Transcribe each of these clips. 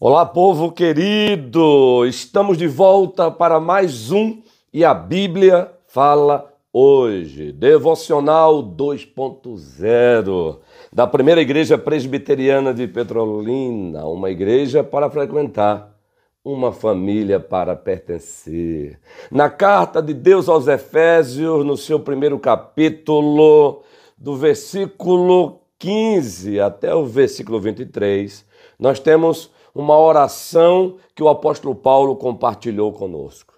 Olá, povo querido! Estamos de volta para mais um e a Bíblia fala hoje. Devocional 2.0 da Primeira Igreja Presbiteriana de Petrolina, uma igreja para frequentar, uma família para pertencer. Na carta de Deus aos Efésios, no seu primeiro capítulo, do versículo 15 até o versículo 23, nós temos uma oração que o apóstolo Paulo compartilhou conosco.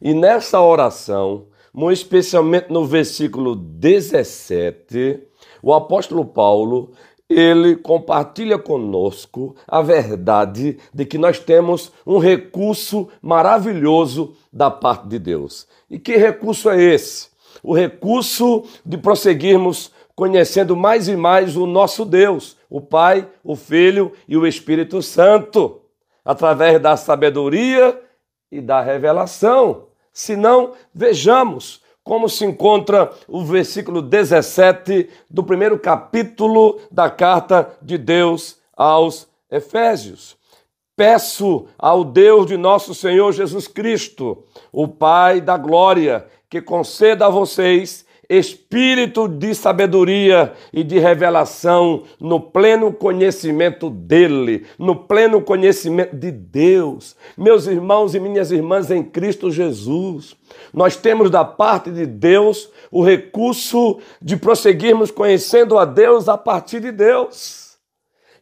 E nessa oração, muito especialmente no versículo 17, o apóstolo Paulo, ele compartilha conosco a verdade de que nós temos um recurso maravilhoso da parte de Deus. E que recurso é esse? O recurso de prosseguirmos conhecendo mais e mais o nosso Deus, o Pai, o Filho e o Espírito Santo, através da sabedoria e da revelação. Se não, vejamos como se encontra o versículo 17 do primeiro capítulo da carta de Deus aos Efésios. Peço ao Deus de nosso Senhor Jesus Cristo, o Pai da glória, que conceda a vocês espírito de sabedoria e de revelação no pleno conhecimento dele, no pleno conhecimento de Deus. Meus irmãos e minhas irmãs em Cristo Jesus, nós temos da parte de Deus o recurso de prosseguirmos conhecendo a Deus a partir de Deus.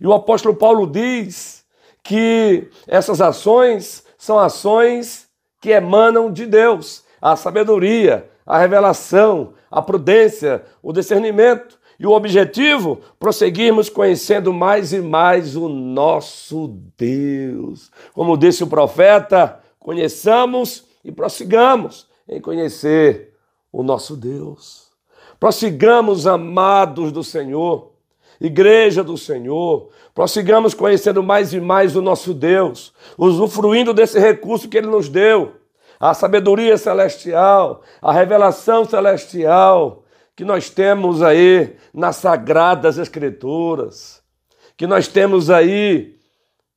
E o apóstolo Paulo diz que essas ações são ações que emanam de Deus, a sabedoria, a revelação, a prudência, o discernimento e o objetivo, prosseguirmos conhecendo mais e mais o nosso Deus. Como disse o profeta, conheçamos e prossigamos em conhecer o nosso Deus. Prossigamos amados do Senhor, igreja do Senhor, prossigamos conhecendo mais e mais o nosso Deus, usufruindo desse recurso que Ele nos deu a sabedoria celestial, a revelação celestial que nós temos aí nas sagradas escrituras, que nós temos aí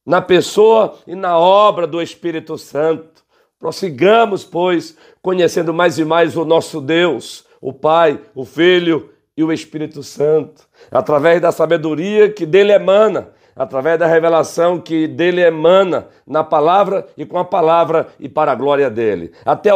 na pessoa e na obra do Espírito Santo. Prossigamos, pois, conhecendo mais e mais o nosso Deus, o Pai, o Filho e o Espírito Santo, através da sabedoria que dele emana, através da revelação que dele emana na palavra e com a palavra e para a glória dele. Até